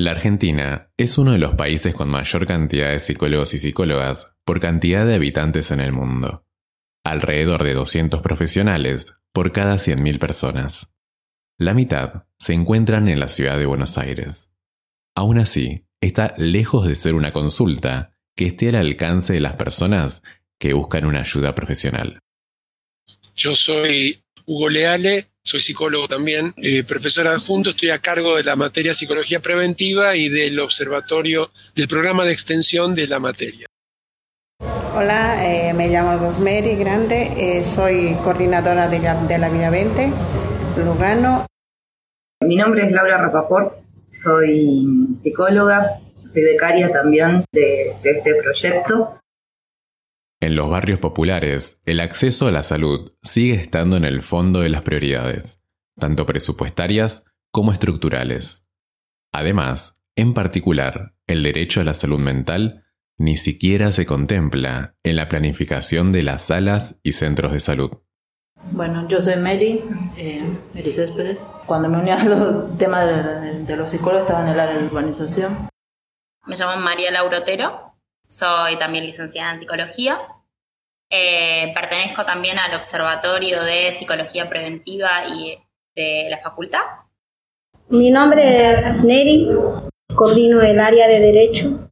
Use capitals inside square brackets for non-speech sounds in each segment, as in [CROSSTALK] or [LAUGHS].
La Argentina es uno de los países con mayor cantidad de psicólogos y psicólogas por cantidad de habitantes en el mundo. Alrededor de 200 profesionales por cada 100.000 personas. La mitad se encuentran en la ciudad de Buenos Aires. Aún así, está lejos de ser una consulta que esté al alcance de las personas que buscan una ayuda profesional. Yo soy Hugo Leale, soy psicólogo también, eh, profesor adjunto, estoy a cargo de la materia psicología preventiva y del observatorio del programa de extensión de la materia. Hola, eh, me llamo Rosemary Grande, eh, soy coordinadora de la, de la Villa 20, Lugano. Mi nombre es Laura Rapaport, soy psicóloga, soy becaria también de este proyecto. En los barrios populares, el acceso a la salud sigue estando en el fondo de las prioridades, tanto presupuestarias como estructurales. Además, en particular, el derecho a la salud mental ni siquiera se contempla en la planificación de las salas y centros de salud. Bueno, yo soy Mary, eh, Mary Céspedes. Cuando me uní al tema de, los psicólogos estaba en el área de urbanización. Me llamo María Laurotero, soy también licenciada en psicología. Eh, pertenezco también al Observatorio de Psicología Preventiva y de la facultad. Mi nombre es Neri, coordino el área de Derecho.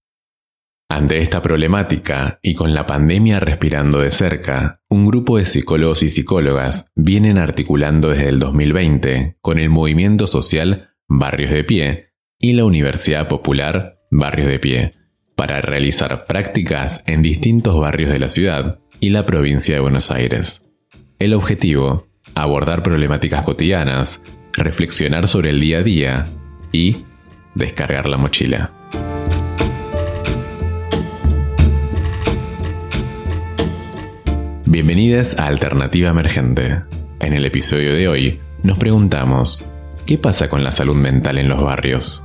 Ante esta problemática y con la pandemia respirando de cerca, un grupo de psicólogos y psicólogas vienen articulando desde el 2020 con el movimiento social Barrios de Pie y la Universidad Popular Barrios de Pie para realizar prácticas en distintos barrios de la ciudad y la provincia de Buenos Aires. El objetivo, abordar problemáticas cotidianas, reflexionar sobre el día a día y descargar la mochila. Bienvenidas a Alternativa Emergente. En el episodio de hoy nos preguntamos, ¿qué pasa con la salud mental en los barrios?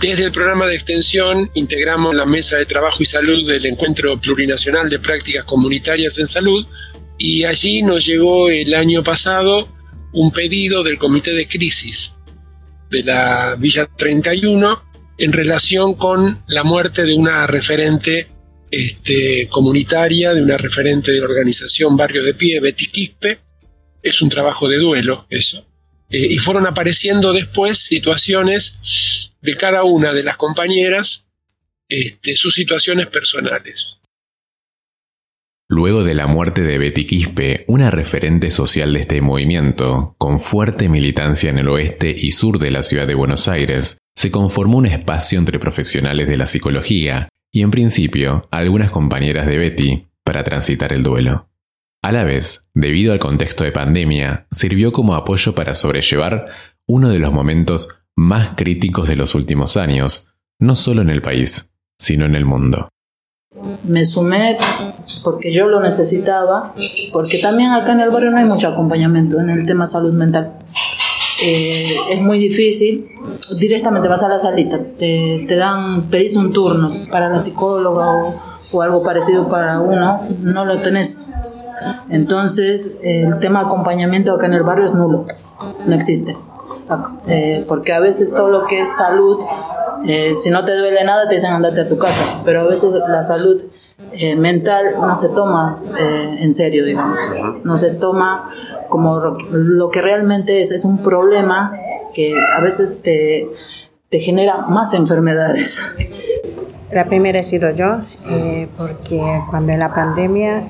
Desde el programa de extensión integramos la mesa de trabajo y salud del Encuentro Plurinacional de Prácticas Comunitarias en Salud y allí nos llegó el año pasado un pedido del Comité de Crisis de la Villa 31 en relación con la muerte de una referente este, comunitaria, de una referente de la organización Barrio de Pie, Betty Quispe. Es un trabajo de duelo eso. Eh, y fueron apareciendo después situaciones de cada una de las compañeras, este, sus situaciones personales. Luego de la muerte de Betty Quispe, una referente social de este movimiento, con fuerte militancia en el oeste y sur de la ciudad de Buenos Aires, se conformó un espacio entre profesionales de la psicología y, en principio, algunas compañeras de Betty para transitar el duelo. A la vez, debido al contexto de pandemia, sirvió como apoyo para sobrellevar uno de los momentos más críticos de los últimos años, no solo en el país, sino en el mundo. Me sumé porque yo lo necesitaba, porque también acá en el barrio no hay mucho acompañamiento en el tema salud mental. Eh, es muy difícil, directamente vas a la salita, te, dan, pedís un turno para la psicóloga o, o algo parecido para uno, no lo tenés entonces, el tema de acompañamiento acá en el barrio es nulo, no existe. Eh, porque a veces todo lo que es salud, eh, si no te duele nada, te dicen andate a tu casa, pero a veces la salud eh, mental no se toma en serio, digamos. No se toma como lo que realmente es, es un problema que a veces te, te genera más enfermedades. La primera he sido yo, porque cuando en la pandemia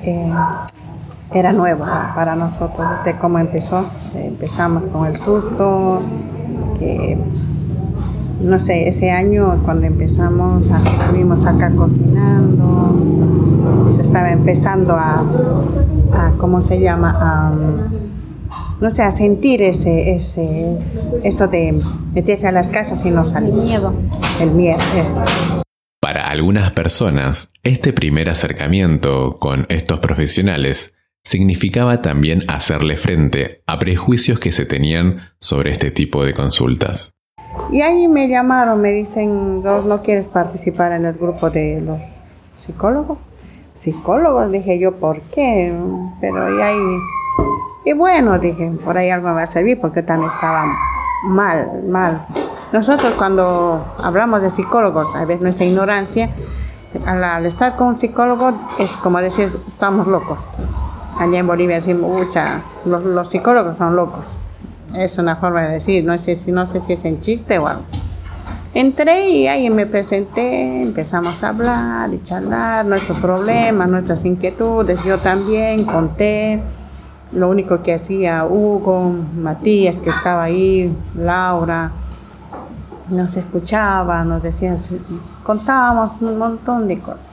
era nuevo para nosotros, de cómo empezó. Empezamos con el susto, que no sé, ese año cuando empezamos, estuvimos acá cocinando, se estaba empezando a, ¿cómo se llama? A, no sé, a sentir ese, ese, eso de meterse a las casas y no salir. El miedo. El miedo, eso. Para algunas personas, este primer acercamiento con estos profesionales significaba también hacerle frente a prejuicios que se tenían sobre este tipo de consultas. Y ahí me llamaron, me dicen, ¿vos no quieres participar en el grupo de los psicólogos? Psicólogos, dije yo, ¿por qué? Pero ahí Y bueno, dije, por ahí algo me va a servir porque también estaba mal, mal. Nosotros cuando hablamos de psicólogos, a veces nuestra ignorancia, al, estar con un psicólogo es como decir, estamos locos. Allá en Bolivia decimos, mucha, los, psicólogos son locos. Es una forma de decir, no sé, si, no sé si es en chiste o algo. Entré y ahí me presenté, empezamos a hablar y charlar nuestros problemas, nuestras inquietudes. Yo también conté lo único que hacía Hugo, Matías, que estaba ahí, Laura, nos escuchaba, nos decían, contábamos un montón de cosas.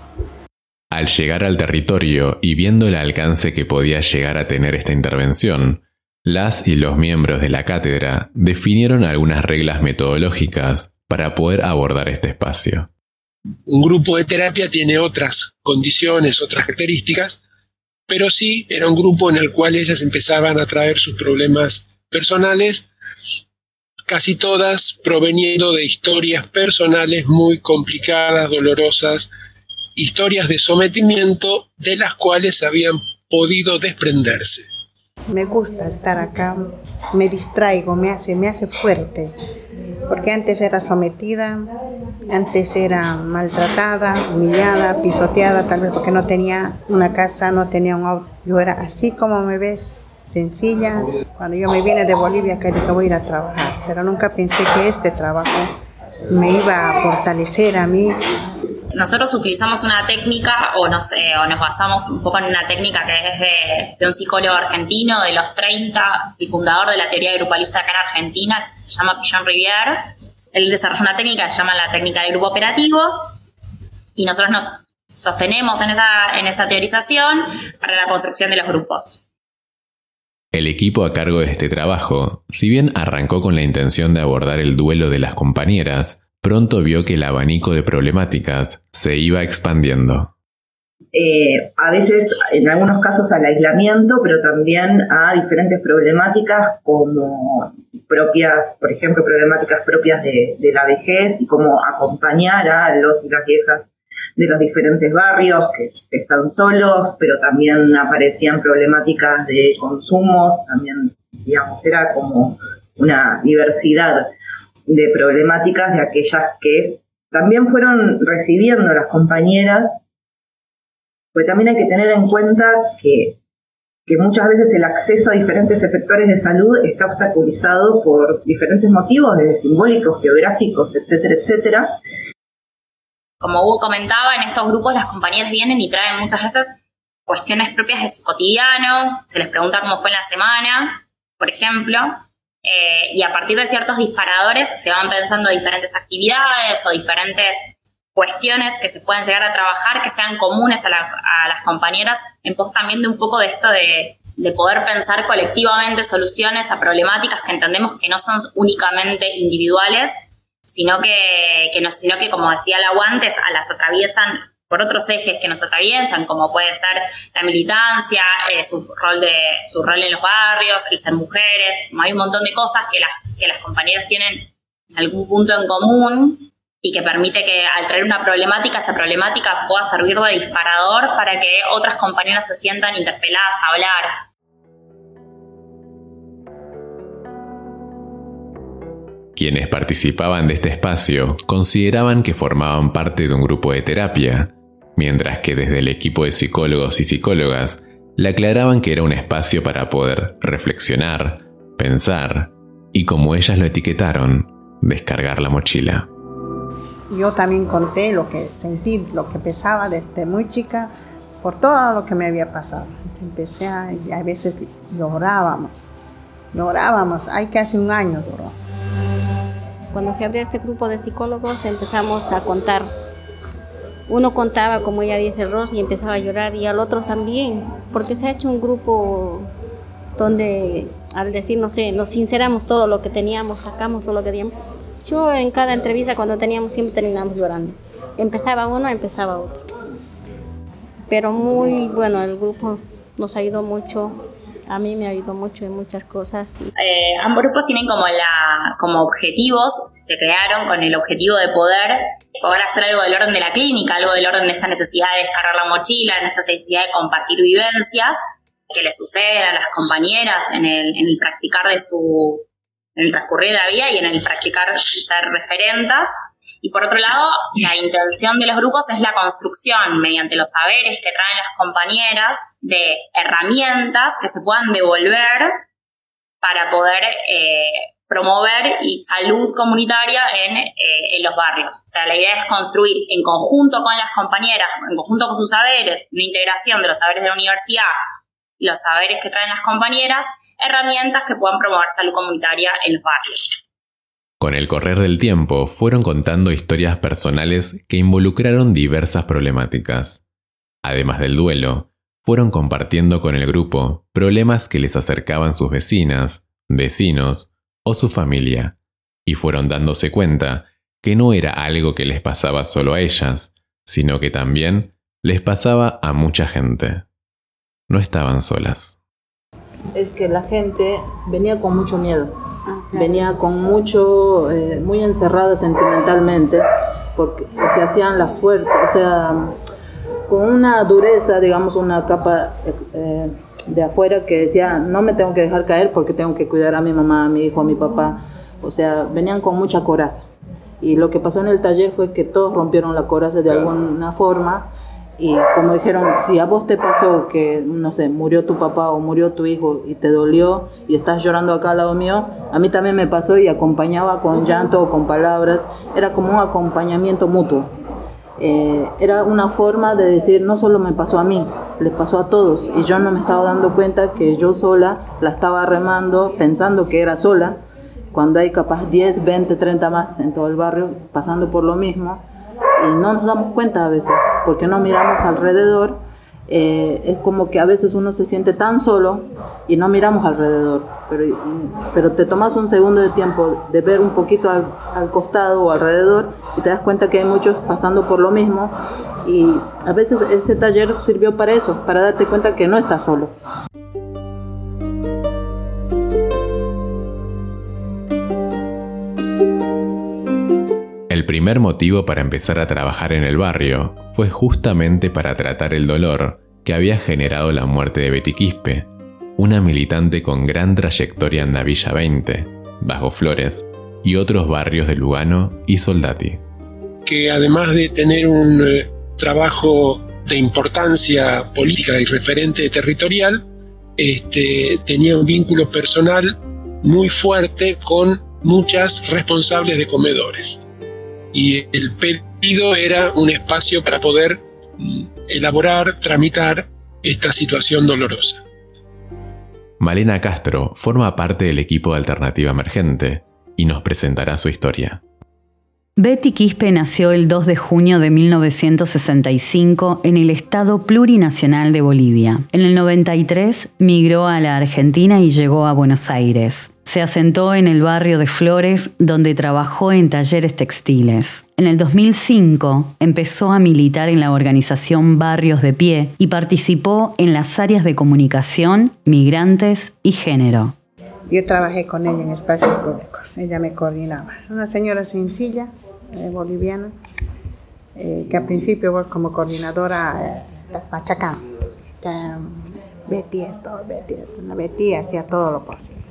Al llegar al territorio y viendo el alcance que podía llegar a tener esta intervención, las y los miembros de la cátedra definieron algunas reglas metodológicas para poder abordar este espacio. Un grupo de terapia tiene otras condiciones, otras características, pero sí era un grupo en el cual ellas empezaban a traer sus problemas personales casi todas proveniendo de historias personales muy complicadas, dolorosas, historias de sometimiento de las cuales habían podido desprenderse. Me gusta estar acá, me distraigo, me hace, me hace fuerte, porque antes era sometida, antes era maltratada, humillada, pisoteada, tal vez porque no tenía una casa, no tenía un auto. Yo era así como me ves, sencilla. Cuando yo me vine de Bolivia, que dije voy a ir a trabajar, pero nunca pensé que este trabajo me iba a fortalecer a mí. Nosotros utilizamos una técnica, o no sé, o nos basamos un poco en una técnica que es de, un psicólogo argentino de los 30 y fundador de la teoría grupalista acá en Argentina, que se llama Pillon Rivière. Él desarrolló una técnica que se llama la técnica de grupo operativo, y nosotros nos sostenemos en esa, en esa teorización para la construcción de los grupos. El equipo a cargo de este trabajo, si bien arrancó con la intención de abordar el duelo de las compañeras, pronto vio que el abanico de problemáticas se iba expandiendo. Eh, a veces, en algunos casos, al aislamiento, pero también a diferentes problemáticas como propias, por ejemplo, problemáticas propias de, de la vejez y cómo acompañar a los y las viejas de los diferentes barrios que están solos, pero también aparecían problemáticas de consumos, también, digamos, era como una diversidad de problemáticas de aquellas que también fueron recibiendo las compañeras, pues también hay que tener en cuenta que, que muchas veces el acceso a diferentes efectores de salud está obstaculizado por diferentes motivos, desde simbólicos, geográficos, etcétera, etcétera, como Hugo comentaba, en estos grupos las compañeras vienen y traen muchas veces cuestiones propias de su cotidiano, se les pregunta cómo fue la semana, por ejemplo, eh, y a partir de ciertos disparadores se van pensando diferentes actividades o diferentes cuestiones que se pueden llegar a trabajar que sean comunes a, las compañeras en pos también de un poco de esto de, de poder pensar colectivamente soluciones a problemáticas que entendemos que no son únicamente individuales, sino que, sino que como decía la Guantes, a las atraviesan por otros ejes que nos atraviesan, como puede ser la militancia, eh, su, rol de, su rol en los barrios, el ser mujeres, hay un montón de cosas que las, que las compañeras tienen algún punto en común y que permite que al traer una problemática, esa problemática pueda servir de disparador para que otras compañeras se sientan interpeladas a hablar. Quienes participaban de este espacio consideraban que formaban parte de un grupo de terapia, mientras que desde el equipo de psicólogos y psicólogas le aclaraban que era un espacio para poder reflexionar, pensar y, como ellas lo etiquetaron, descargar la mochila. Yo también conté lo que sentí, lo que pesaba desde muy chica por todo lo que me había pasado. Empecé a, y a veces llorábamos, llorábamos, hay casi un año duró cuando se abrió este grupo de psicólogos empezamos a contar. Uno contaba, como ella dice, Ross, y empezaba a llorar, y al otro también, porque se ha hecho un grupo donde al decir, no sé, nos sinceramos todo lo que teníamos, sacamos todo lo que teníamos. Yo en cada entrevista cuando teníamos siempre terminamos llorando. Empezaba uno, empezaba otro. Pero muy bueno, el grupo nos ayudó mucho a mí me ayudado mucho en muchas cosas. Eh, ambos grupos tienen como, la, como objetivos, se crearon con el objetivo de poder, poder hacer algo del orden de la clínica, algo del orden de esta necesidad de descargar la mochila, en esta necesidad de compartir vivencias, que le suceden a las compañeras en el, practicar de su, en el transcurrir de la vida y en el practicar ser referentes. Y por otro lado, la intención de los grupos es la construcción mediante los saberes que traen las compañeras de herramientas que se puedan devolver para poder eh, promover y salud comunitaria en, eh, en, los barrios. O sea, la idea es construir en conjunto con las compañeras, en conjunto con sus saberes, una integración de los saberes de la universidad los saberes que traen las compañeras, herramientas que puedan promover salud comunitaria en los barrios. Con el correr del tiempo fueron contando historias personales que involucraron diversas problemáticas. Además del duelo, fueron compartiendo con el grupo problemas que les acercaban sus vecinas, vecinos o su familia, y fueron dándose cuenta que no era algo que les pasaba solo a ellas, sino que también les pasaba a mucha gente. No estaban solas. Es que la gente venía con mucho miedo, venía con mucho, eh, muy encerrada sentimentalmente, porque se hacían la fuerte, o sea, con una dureza, digamos, una capa eh, de afuera que decía, no me tengo que dejar caer porque tengo que cuidar a mi mamá, a mi hijo, a mi papá. O sea, venían con mucha coraza. Y lo que pasó en el taller fue que todos rompieron la coraza de alguna forma. Y como dijeron, si a vos te pasó que, no sé, murió tu papá o murió tu hijo y te dolió y estás llorando acá al lado mío, a mí también me pasó y acompañaba con llanto o con palabras. Era como un acompañamiento mutuo. Eh, era una forma de decir, no solo me pasó a mí, le pasó a todos. Y yo no me estaba dando cuenta que yo sola la estaba remando pensando que era sola, cuando hay capaz 10, 20, 30 más en todo el barrio pasando por lo mismo. Y no nos damos cuenta a veces, porque no miramos alrededor eh, es como que a veces uno se siente tan solo y no miramos alrededor, pero, pero te tomas un segundo de tiempo de ver un poquito al, al, costado o alrededor y te das cuenta que hay muchos pasando por lo mismo y a veces ese taller sirvió para eso, para darte cuenta que no estás solo. El primer motivo para empezar a trabajar en el barrio fue justamente para tratar el dolor que había generado la muerte de Betty Quispe, una militante con gran trayectoria en la Villa 20, Bajo Flores y otros barrios de Lugano y Soldati. Que además de tener un eh, trabajo de importancia política y referente territorial, este, tenía un vínculo personal muy fuerte con muchas responsables de comedores y el pedido era un espacio para poder mm, elaborar, tramitar esta situación dolorosa. Malena Castro forma parte del equipo de Alternativa Emergente y nos presentará su historia. Betty Quispe nació el 2 de junio de 1965 en el Estado Plurinacional de Bolivia. En el 93 migró a la Argentina y llegó a Buenos Aires. Se asentó en el barrio de Flores, donde trabajó en talleres textiles. En el 2005 empezó a militar en la organización Barrios de Pie y participó en las áreas de comunicación, migrantes y género. Yo trabajé con ella en espacios públicos, ella me coordinaba. Una señora sencilla, eh, boliviana, eh, que al principio vos como coordinadora eh, las machacan. Betty esto, Betty esto, Betty hacía todo lo posible.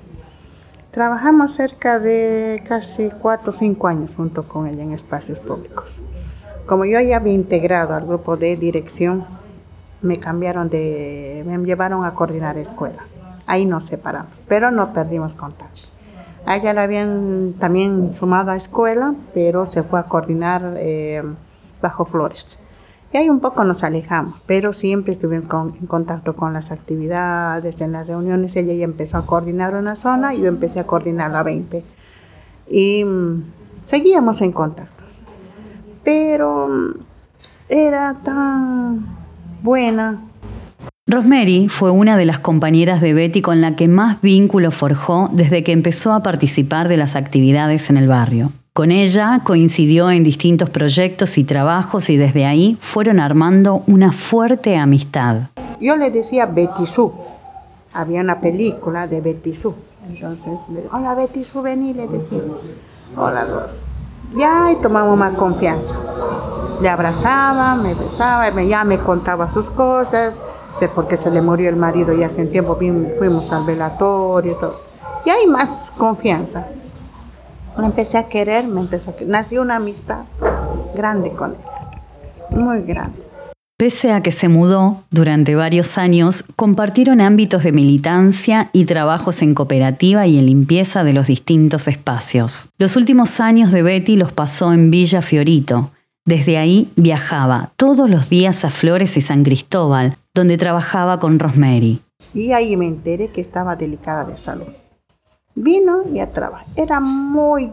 Trabajamos cerca de casi cuatro o cinco años junto con ella en espacios públicos. Como yo ya había integrado al grupo de dirección, me cambiaron de, me llevaron a coordinar escuela. Ahí nos separamos, pero no perdimos contacto. A ella la habían también sumado a escuela, pero se fue a coordinar eh, bajo flores. Y ahí un poco nos alejamos, pero siempre estuve en, contacto con las actividades, en las reuniones. Ella ya empezó a coordinar una zona y yo empecé a coordinar la 20. Y mm, seguíamos en contactos. Pero mm, era tan buena. Rosemary fue una de las compañeras de Betty con la que más vínculo forjó desde que empezó a participar de las actividades en el barrio. Con ella coincidió en distintos proyectos y trabajos y desde ahí fueron armando una fuerte amistad. Yo le decía Betty Sue. Había una película de Betty Sue. Entonces, hola Betty Sue, vení, le decía. Hola Ros. Ya y tomamos más confianza. le abrazaba, me besaba, ya me contaba sus cosas, sé por qué se le murió el marido y hace un tiempo fuimos al velatorio y todo. Y hay más confianza. Me empecé a querer, me empecé a nació una amistad grande con él, muy grande. Pese a que se mudó, durante varios años compartieron ámbitos de militancia y trabajos en cooperativa y en limpieza de los distintos espacios. Los últimos años de Betty los pasó en Villa Fiorito. Desde ahí viajaba todos los días a Flores y San Cristóbal, donde trabajaba con Rosemary. Y ahí me enteré que estaba delicada de salud. Vino y a trabajar. Era muy,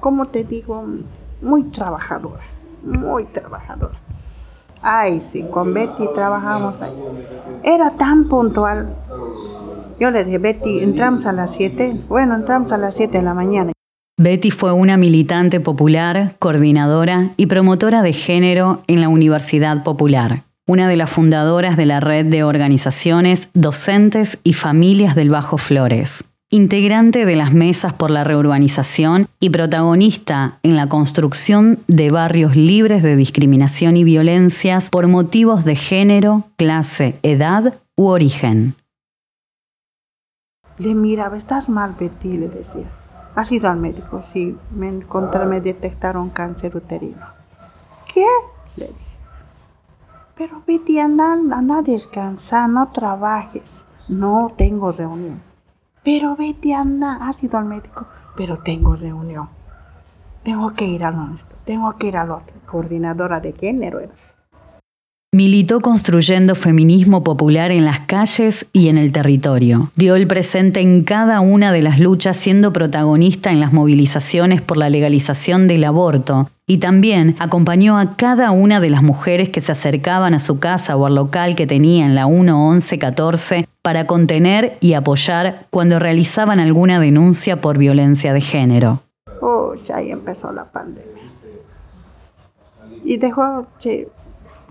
¿cómo te digo? Muy trabajadora, muy trabajadora Ay, sí, con Betty trabajamos ahí. Era tan puntual. Yo le dije, Betty, entramos a las 7. Bueno, entramos a las 7 de la mañana. Betty fue una militante popular, coordinadora y promotora de género en la Universidad Popular, una de las fundadoras de la red de organizaciones, docentes y familias del Bajo Flores integrante de las mesas por la reurbanización y protagonista en la construcción de barrios libres de discriminación y violencias por motivos de género, clase, edad u origen. Le miraba, estás mal, Betty, le decía. ¿Has ido al médico? Sí, me encontré, me detectaron cáncer uterino. ¿Qué? Le dije. Pero Betty, anda, anda a descansar, no trabajes. No tengo reunión. Pero Betty, anda, has ido al médico, pero tengo reunión. Tengo que ir al nuestro, tengo que ir al otro. Coordinadora de género era. Militó construyendo feminismo popular en las calles y en el territorio. Dio el presente en cada una de las luchas siendo protagonista en las movilizaciones por la legalización del aborto y también acompañó a cada una de las mujeres que se acercaban a su casa o al local que tenía en la 11114 para contener y apoyar cuando realizaban alguna denuncia por violencia de género. Oh, ya ahí empezó la pandemia. Y dejó,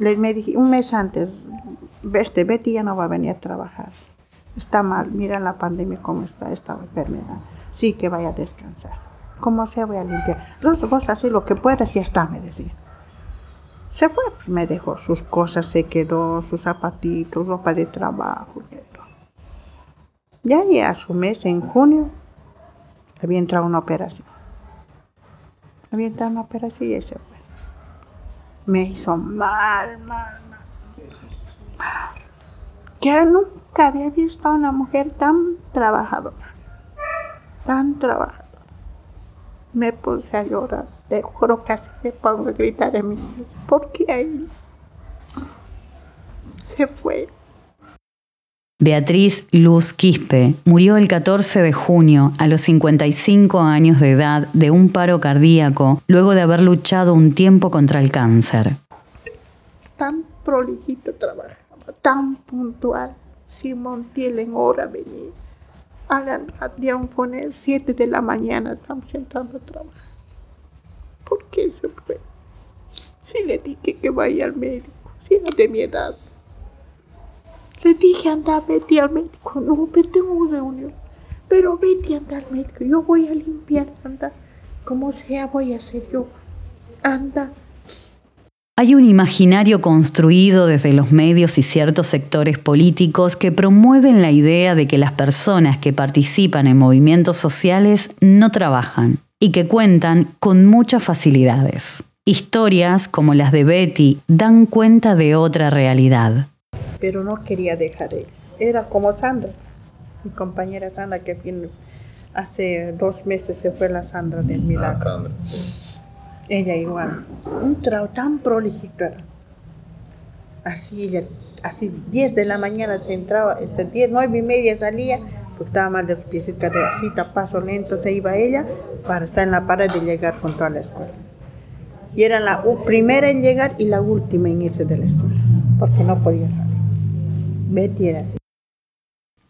les me dije un mes antes, este, Betty ya no va a venir a trabajar. Está mal, mira la pandemia cómo está esta enfermedad. Sí, que vaya a descansar. Como sea, voy a limpiar. Rosa, vos haces lo que puedas y ya está, me decía. Se fue, pues me dejó sus cosas, se quedó, sus zapatitos, ropa de trabajo. Ya, ya a su mes, en junio, había entrado una operación. Había entrado una operación y se fue me hizo mal, mal, mal. Que nunca había visto a una mujer tan trabajadora, tan trabajadora. Me puse a llorar, te juro casi me pongo a gritar en mi casa. ¿Por qué ahí? Se fue. Beatriz Luz Quispe murió el 14 de junio a los 55 años de edad de un paro cardíaco luego de haber luchado un tiempo contra el cáncer. Tan prolijito trabajaba, tan puntual. Simón tiene hora venir. A la poner 7 de la mañana estamos entrando a trabajar. ¿Por qué se fue? Si le dije que vaya al médico, si era de mi edad. Le dije, anda, vete al médico. No, tengo reunión. Pero vete, anda al médico. Yo voy a limpiar, anda. Como sea, voy a hacer yo. Anda. Hay un imaginario construido desde los medios y ciertos sectores políticos que promueven la idea de que las personas que participan en movimientos sociales no trabajan y que cuentan con muchas facilidades. Historias como las de Betty dan cuenta de otra realidad pero no quería dejar ella. Era como Sandra, mi compañera Sandra que hace dos meses se fue la Sandra del Milagro. Ah, Ella igual, un trabajo tan prolijito Así, así 10 de la mañana se entraba, 10, 9 y media salía, pues estaba mal de sus pies de cita, paso lento se iba ella para estar en la parada de llegar con toda la escuela. Y era la primera en llegar y la última en irse de la escuela, porque no podía salir.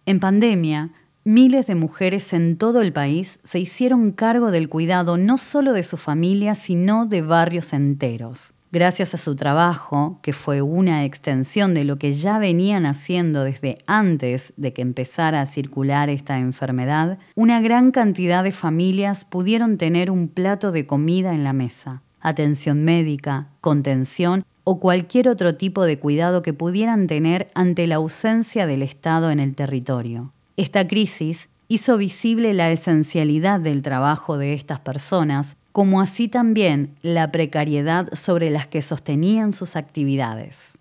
En pandemia, miles de mujeres en todo el país se hicieron cargo del cuidado no solo de su familia, sino de barrios enteros. Gracias a su trabajo, que fue una extensión de lo que ya venían haciendo desde antes de que empezara a circular esta enfermedad, una gran cantidad de familias pudieron tener un plato de comida en la mesa. atención médica, contención o cualquier otro tipo de cuidado que pudieran tener ante la ausencia del Estado en el territorio. Esta crisis hizo visible la esencialidad del trabajo de estas personas, como así también la precariedad sobre las que sostenían sus actividades.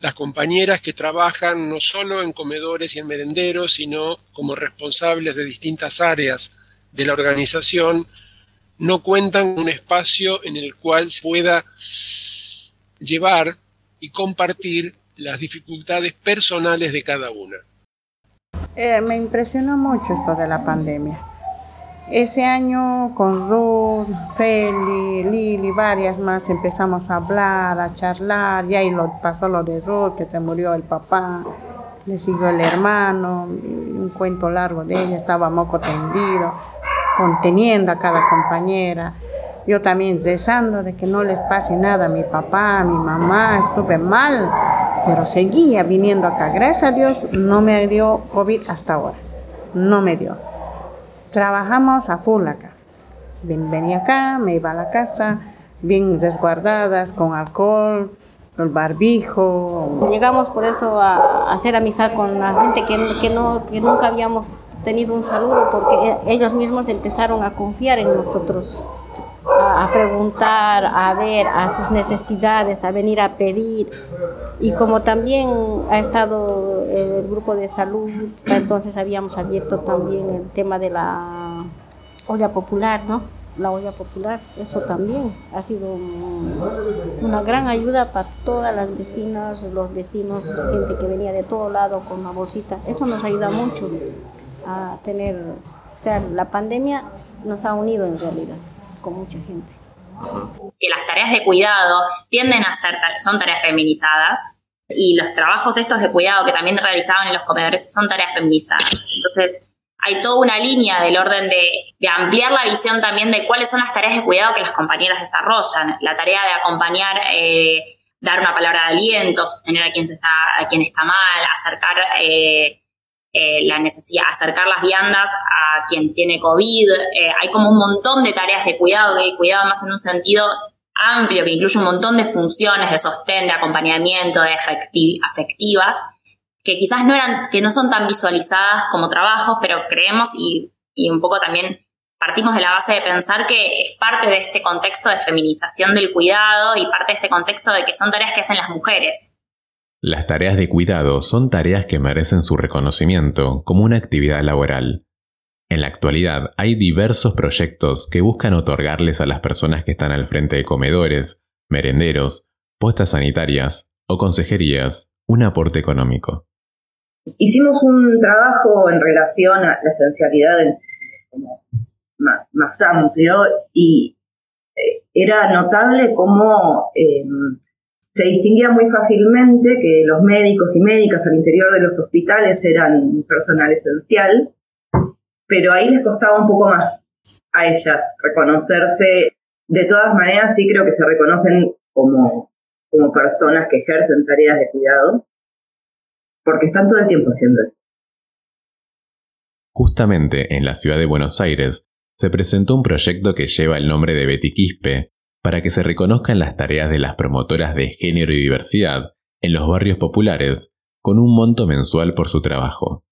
Las compañeras que trabajan no solo en comedores y en merenderos, sino como responsables de distintas áreas de la organización, no cuentan un espacio en el cual se pueda llevar y compartir las dificultades personales de cada una. Eh, me impresionó mucho esto de la pandemia. Ese año con Ruth, Feli, Lili, varias más empezamos a hablar, a charlar, y ahí lo, pasó lo de Ruth, que se murió el papá, le siguió el hermano, un cuento largo de ella, estaba moco tendido, conteniendo a cada compañera. Yo también rezando de que no les pase nada a mi papá, a mi mamá, estuve mal, pero seguía viniendo acá. Gracias a Dios no me dio COVID hasta ahora, no me dio. Trabajamos a full acá. Venía acá, me iba a la casa, bien resguardadas, con alcohol, con barbijo. Llegamos por eso a, hacer amistad con la gente que, que, no, que nunca habíamos tenido un saludo porque ellos mismos empezaron a confiar en nosotros a, preguntar, a ver a sus necesidades, a venir a pedir. Y como también ha estado el grupo de salud, entonces habíamos abierto también el tema de la olla popular, ¿no? La olla popular, eso también ha sido una gran ayuda para todas las vecinas, los vecinos, gente que venía de todo lado con una bolsita. Eso nos ayuda mucho a tener, o sea, la pandemia nos ha unido en realidad mucha gente. Que las tareas de cuidado tienden a ser, son tareas feminizadas y los trabajos estos de cuidado que también realizaban en los comedores son tareas feminizadas. Entonces, hay toda una línea del orden de, ampliar la visión también de cuáles son las tareas de cuidado que las compañeras desarrollan. La tarea de acompañar, eh, dar una palabra de aliento, sostener a quien, se está, a quien está mal, acercar eh, eh, la necesidad, acercar las viandas a quien tiene COVID. Eh, hay como un montón de tareas de cuidado, que cuidado más en un sentido amplio, que incluye un montón de funciones de sostén, de acompañamiento, de afectivas, que quizás no, eran, que no son tan visualizadas como trabajos, pero creemos y, y un poco también partimos de la base de pensar que es parte de este contexto de feminización del cuidado y parte de este contexto de que son tareas que hacen las mujeres. Las tareas de cuidado son tareas que merecen su reconocimiento como una actividad laboral. En la actualidad hay diversos proyectos que buscan otorgarles a las personas que están al frente de comedores, merenderos, postas sanitarias o consejerías un aporte económico. Hicimos un trabajo en relación a la esencialidad más, amplio y eh, era notable cómo em, se distinguía muy fácilmente que los médicos y médicas al interior de los hospitales eran personal esencial, pero ahí les costaba un poco más a ellas reconocerse. De todas maneras, sí creo que se reconocen como, como personas que ejercen tareas de cuidado, porque están todo el tiempo haciendo eso. Justamente en la ciudad de Buenos Aires se presentó un proyecto que lleva el nombre de Betty Quispe, para que se reconozcan las tareas de las promotoras de género y diversidad en los barrios populares con un monto mensual por su trabajo.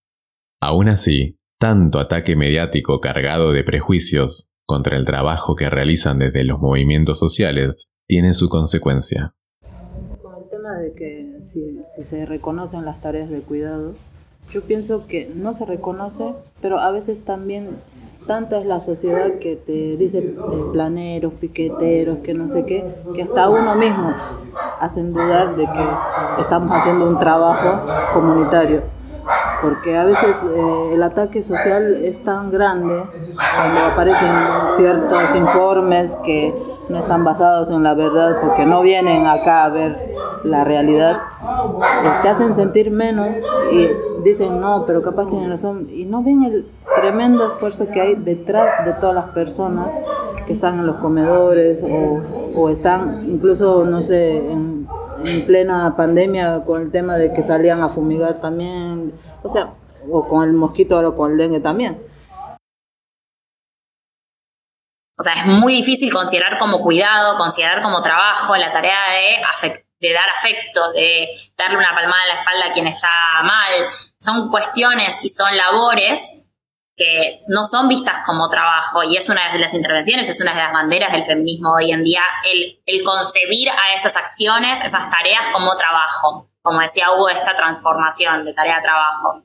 Aún así, tanto ataque mediático cargado de prejuicios contra el trabajo que realizan desde los movimientos sociales tiene su consecuencia. Con el tema de que si, si se reconocen las tareas de cuidado, yo pienso que no se reconoce, pero a veces también tanta es la sociedad que te dice eh, planeros, piqueteros, que no sé qué, que hasta uno mismo hacen dudar de que estamos haciendo un trabajo comunitario. Porque a veces eh, el ataque social es tan grande cuando aparecen ciertos informes que no están basados en la verdad porque no vienen acá a ver la realidad, eh, te hacen sentir menos y dicen no, pero capaz tienen razón y no ven el tremendo esfuerzo que hay detrás de todas las personas que están en los comedores o, están incluso, no sé, en, en plena pandemia con el tema de que salían a fumigar también, o sea, o con el mosquito o con el dengue también O sea, es muy difícil considerar como cuidado, considerar como trabajo la tarea de, de dar afecto, de darle una palmada en la espalda a quien está mal. Son cuestiones y son labores que no son vistas como trabajo y es una de las intervenciones, es una de las banderas del feminismo hoy en día, el, concebir a esas acciones, esas tareas como trabajo, como decía Hugo, esta transformación de tarea a trabajo.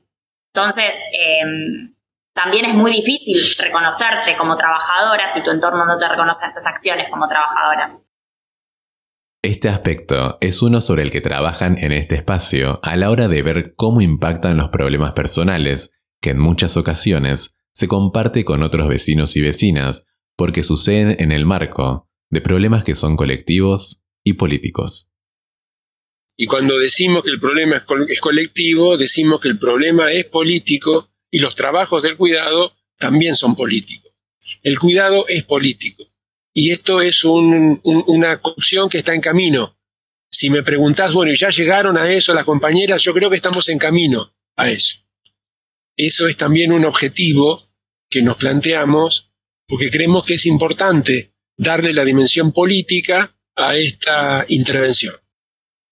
Entonces, em, también es muy difícil reconocerte como trabajadora si tu entorno no te reconoce esas acciones como trabajadoras. Este aspecto es uno sobre el que trabajan en este espacio a la hora de ver cómo impactan los problemas personales que en muchas ocasiones se comparte con otros vecinos y vecinas porque suceden en el marco de problemas que son colectivos y políticos. Y cuando decimos que el problema es, colectivo, decimos que el problema es político y los trabajos del cuidado también son políticos. El cuidado es político. Y esto es una opción que está en camino. Si me preguntás, bueno, ¿y ya llegaron a eso las compañeras? Yo creo que estamos en camino a eso. Eso es también un objetivo que nos planteamos porque creemos que es importante darle la dimensión política a esta intervención.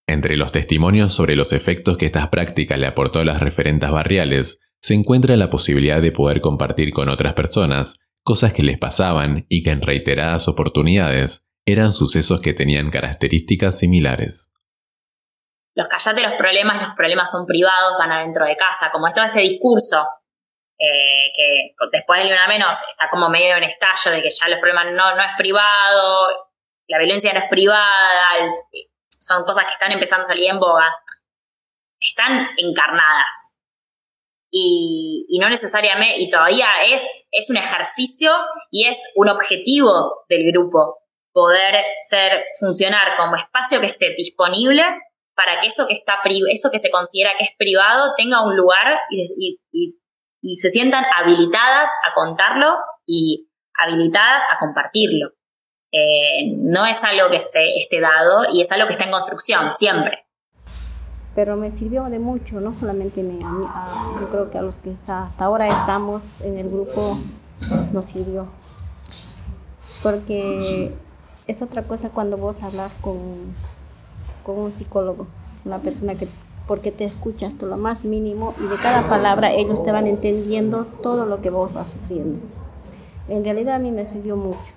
Entre los testimonios sobre los efectos que estas prácticas le aportó a las referentes barriales, se encuentra la posibilidad de poder compartir con otras personas cosas que les pasaban y que en reiteradas oportunidades eran sucesos que tenían características similares los callate los problemas, los problemas son privados, van adentro de casa, como es todo este discurso eh, que después de una menos está como medio en estallo de que ya los problemas no, no es privado, la violencia no es privada, son cosas que están empezando a salir en boga, están encarnadas. Y, y, no necesariamente, y todavía es, es un ejercicio y es un objetivo del grupo poder ser, funcionar como espacio que esté disponible para que eso que está eso que se considera que es privado tenga un lugar y, se sientan habilitadas a contarlo y habilitadas a compartirlo. Eh, no es algo que se esté dado y es algo que está en construcción siempre. Pero me sirvió de mucho, no solamente me, a, yo creo que a los que está, hasta ahora estamos en el grupo nos sirvió. Porque es otra cosa cuando vos hablas con con un psicólogo, una persona que porque te escuchas hasta lo más mínimo y de cada palabra ellos te van entendiendo todo lo que vos vas sufriendo. En realidad a mí me sirvió mucho.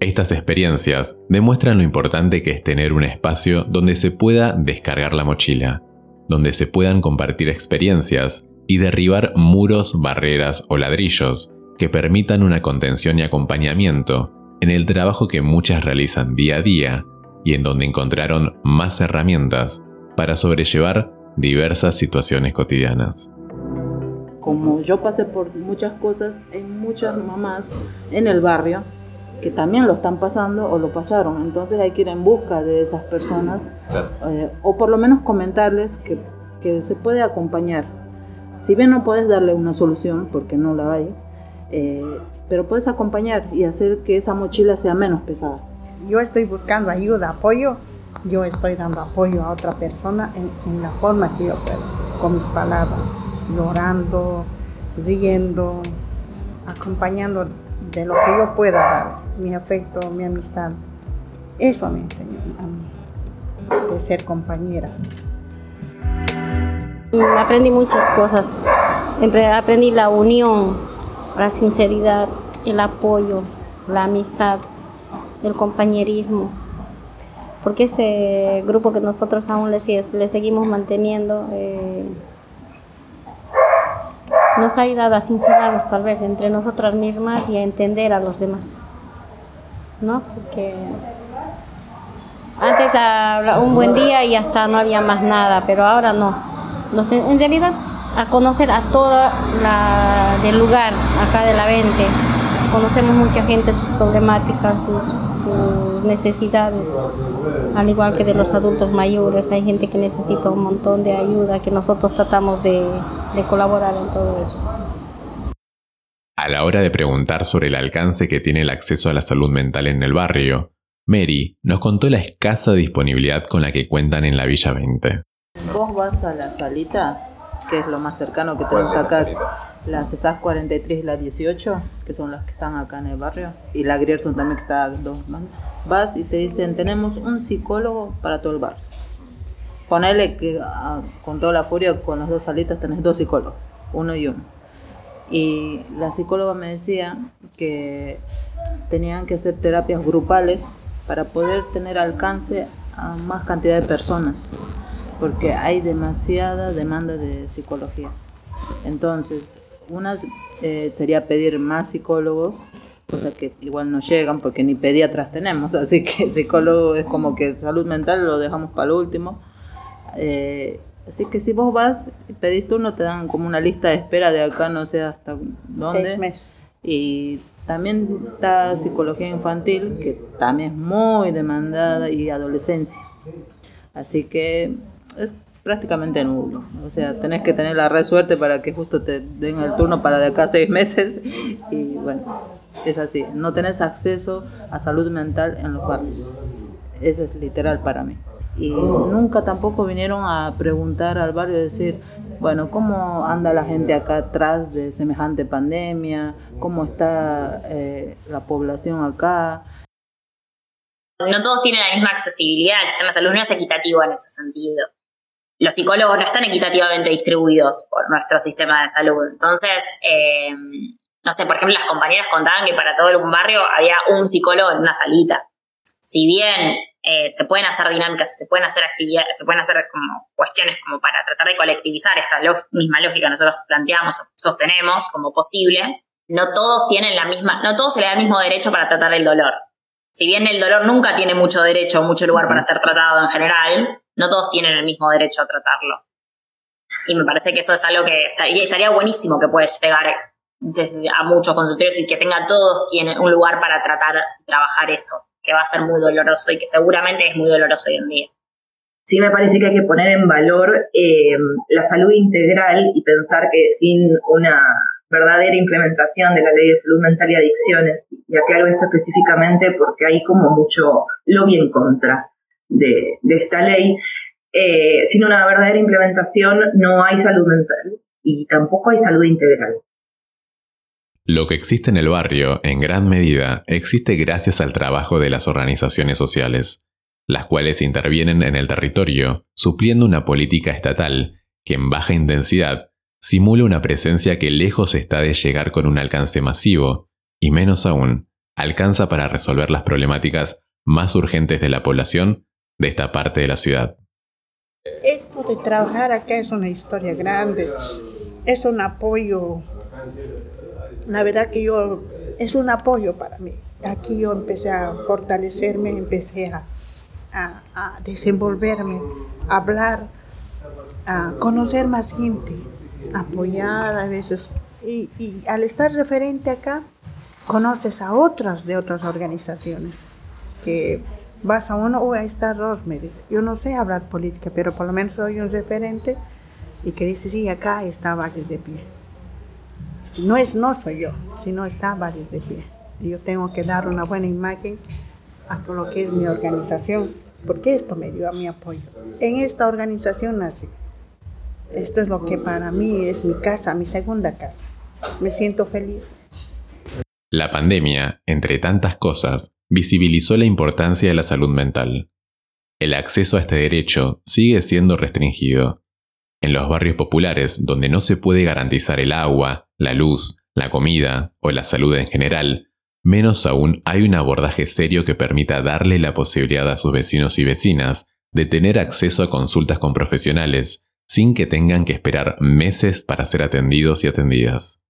Estas experiencias demuestran lo importante que es tener un espacio donde se pueda descargar la mochila, donde se puedan compartir experiencias y derribar muros, barreras o ladrillos que permitan una contención y acompañamiento en el trabajo que muchas realizan día a día y en donde encontraron más herramientas para sobrellevar diversas situaciones cotidianas. Como yo pasé por muchas cosas, hay muchas mamás en el barrio que también lo están pasando o lo pasaron. Entonces hay que ir en busca de esas personas eh, o por lo menos comentarles que, que, se puede acompañar. Si bien no puedes darle una solución porque no la hay, eh, pero puedes acompañar y hacer que esa mochila sea menos pesada. Yo estoy buscando ayuda, apoyo, yo estoy dando apoyo a otra persona en, la forma que yo puedo, con mis palabras, llorando, siguiendo, acompañando de lo que yo pueda dar, mi afecto, mi amistad. Eso me enseñó a mí, de ser compañera. Aprendí muchas cosas, aprendí la unión, la sinceridad, el apoyo, la amistad, el compañerismo. Porque este grupo que nosotros aún le, seguimos manteniendo eh, nos ha ayudado a sincerarnos tal vez entre nosotras mismas y a entender a los demás. ¿No? Porque antes un buen día y hasta no había más nada, pero ahora no. no sé, en realidad a conocer a toda la del lugar, acá de la Vente. Conocemos mucha gente, sus problemáticas, sus, necesidades, al igual que de los adultos mayores. Hay gente que necesita un montón de ayuda, que nosotros tratamos de, de colaborar en todo eso. A la hora de preguntar sobre el alcance que tiene el acceso a la salud mental en el barrio, Mary nos contó la escasa disponibilidad con la que cuentan en la Villa 20. Vos vas a la salita que es lo más cercano que tenemos acá, la CESAS 43 y la 18, que son las que están acá en el barrio, y la Grierson también que está a dos Vas y te dicen, tenemos un psicólogo para todo el barrio. Ponele que ah, con toda la furia, con las dos salitas tenés dos psicólogos, uno y uno. Y la psicóloga me decía que tenían que hacer terapias grupales para poder tener alcance a más cantidad de personas, porque hay demasiada demanda de psicología. Entonces, una eh, sería pedir más psicólogos, cosa que igual no llegan porque ni pediatras tenemos, así que psicólogo es como que salud mental lo dejamos para lo último. Eh, así que si vos vas y pedís turno, te dan como una lista de espera de acá, no sé hasta dónde. Y también está psicología infantil, que también es muy demandada, y adolescencia. Así que es prácticamente nulo. O sea, tenés que tener la red suerte para que justo te den el turno para de acá seis [LAUGHS] meses. Y bueno, es así. No tenés acceso a salud mental en los barrios. Eso es literal para mí. Y nunca tampoco vinieron a preguntar al barrio, decir, bueno, ¿cómo anda la gente acá atrás de semejante pandemia? ¿Cómo está eh, la población acá? No todos tienen la misma accesibilidad, el sistema de salud no es equitativo en ese sentido. Los psicólogos no están equitativamente distribuidos por nuestro sistema de salud. Entonces, eh, no sé, por ejemplo, las compañeras contaban que para todo un barrio había un psicólogo en una salita. Si bien eh, se pueden hacer dinámicas, se pueden hacer actividades, se pueden hacer como cuestiones como para tratar de colectivizar esta misma lógica que nosotros planteamos o sostenemos como posible. No todos tienen la misma, no todos se le da el mismo derecho para tratar el dolor. Si bien el dolor nunca tiene mucho derecho o mucho lugar para ser tratado en general, no todos tienen el mismo derecho a tratarlo. Y me parece que eso es algo que estaría, estaría buenísimo que puede llegar a muchos consultorios y que tenga todos un lugar para tratar trabajar eso que va a ser muy doloroso y que seguramente es muy doloroso hoy en día. Sí me parece que hay que poner en valor eh, la salud integral y pensar que sin una verdadera implementación de la ley de salud mental y adicciones, y hago esto específicamente porque hay como mucho lobby en contra de, esta ley, eh, sin una verdadera implementación no hay salud mental y tampoco hay salud integral. Lo que existe en el barrio, en gran medida, existe gracias al trabajo de las organizaciones sociales, las cuales intervienen en el territorio, supliendo una política estatal que en baja intensidad simula una presencia que lejos está de llegar con un alcance masivo, y menos aún, alcanza para resolver las problemáticas más urgentes de la población de esta parte de la ciudad. Esto de trabajar acá es una historia grande, es un apoyo la verdad que yo, es un apoyo para mí. Aquí yo empecé a fortalecerme, empecé a, a, desenvolverme, a hablar, a conocer más gente, apoyar a veces. Y, y, al estar referente acá, conoces a otras de otras organizaciones. Que vas a uno, o oh, ahí está Rosemary. Yo no sé hablar política, pero por lo menos soy un referente y que dice, sí, acá está Valle de Pie si no es, no soy yo, si no está varios de pie. yo tengo que dar una buena imagen a lo que es mi organización, porque esto me dio a mi apoyo. En esta organización nací. Esto es lo que para mí es mi casa, mi segunda casa. Me siento feliz. La pandemia, entre tantas cosas, visibilizó la importancia de la salud mental. El acceso a este derecho sigue siendo restringido. En los barrios populares, donde no se puede garantizar el agua, la luz, la comida o la salud en general, menos aún hay un abordaje serio que permita darle la posibilidad a sus vecinos y vecinas de tener acceso a consultas con profesionales sin que tengan que esperar meses para ser atendidos y atendidas.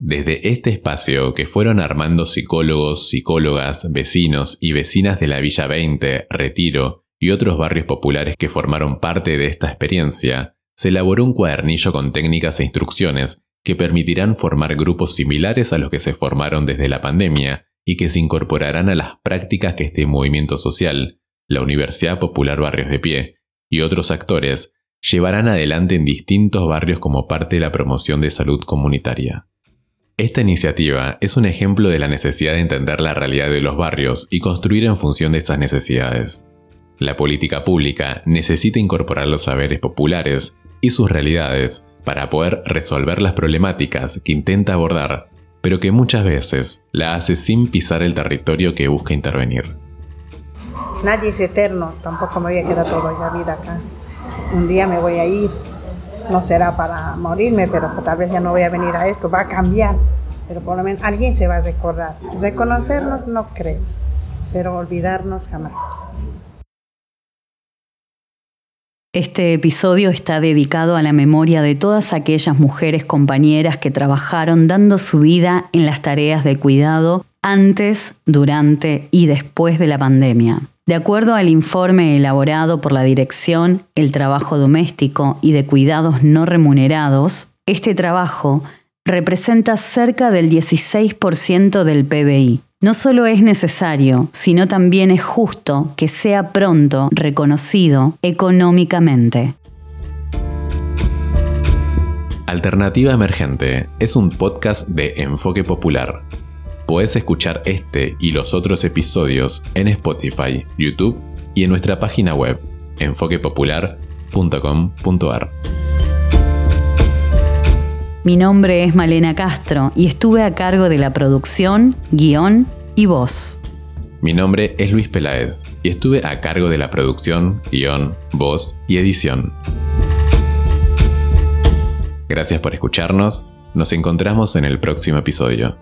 Desde este espacio que fueron armando psicólogos, psicólogas, vecinos y vecinas de la Villa 20, Retiro y otros barrios populares que formaron parte de esta experiencia, se elaboró un cuadernillo con técnicas e instrucciones que permitirán formar grupos similares a los que se formaron desde la pandemia y que se incorporarán a las prácticas que este movimiento social, la Universidad Popular Barrios de Pie y otros actores llevarán adelante en distintos barrios como parte de la promoción de salud comunitaria. Esta iniciativa es un ejemplo de la necesidad de entender la realidad de los barrios y construir en función de esas necesidades. La política pública necesita incorporar los saberes populares y sus realidades para poder resolver las problemáticas que intenta abordar, pero que muchas veces la hace sin pisar el territorio que busca intervenir. Nadie es eterno, tampoco me voy a quedar toda la vida acá. Un día me voy a ir, no será para morirme, pero tal vez ya no voy a venir a esto, va a cambiar, pero por lo menos alguien se va a recordar. Reconocernos no creo, pero olvidarnos jamás. Este episodio está dedicado a la memoria de todas aquellas mujeres compañeras que trabajaron dando su vida en las tareas de cuidado antes, durante y después de la pandemia. De acuerdo al informe elaborado por la Dirección El Trabajo Doméstico y de Cuidados No Remunerados, este trabajo representa cerca del 16% del PBI, no solo es necesario, sino también es justo que sea pronto reconocido económicamente. Alternativa Emergente es un podcast de enfoque popular. Puedes escuchar este y los otros episodios en Spotify, YouTube y en nuestra página web enfoquepopular.com.ar. Mi nombre es Malena Castro y estuve a cargo de la producción, guion y voz. Mi nombre es Luis Peláez y estuve a cargo de la producción, guion, voz y edición. Gracias por escucharnos, nos encontramos en el próximo episodio.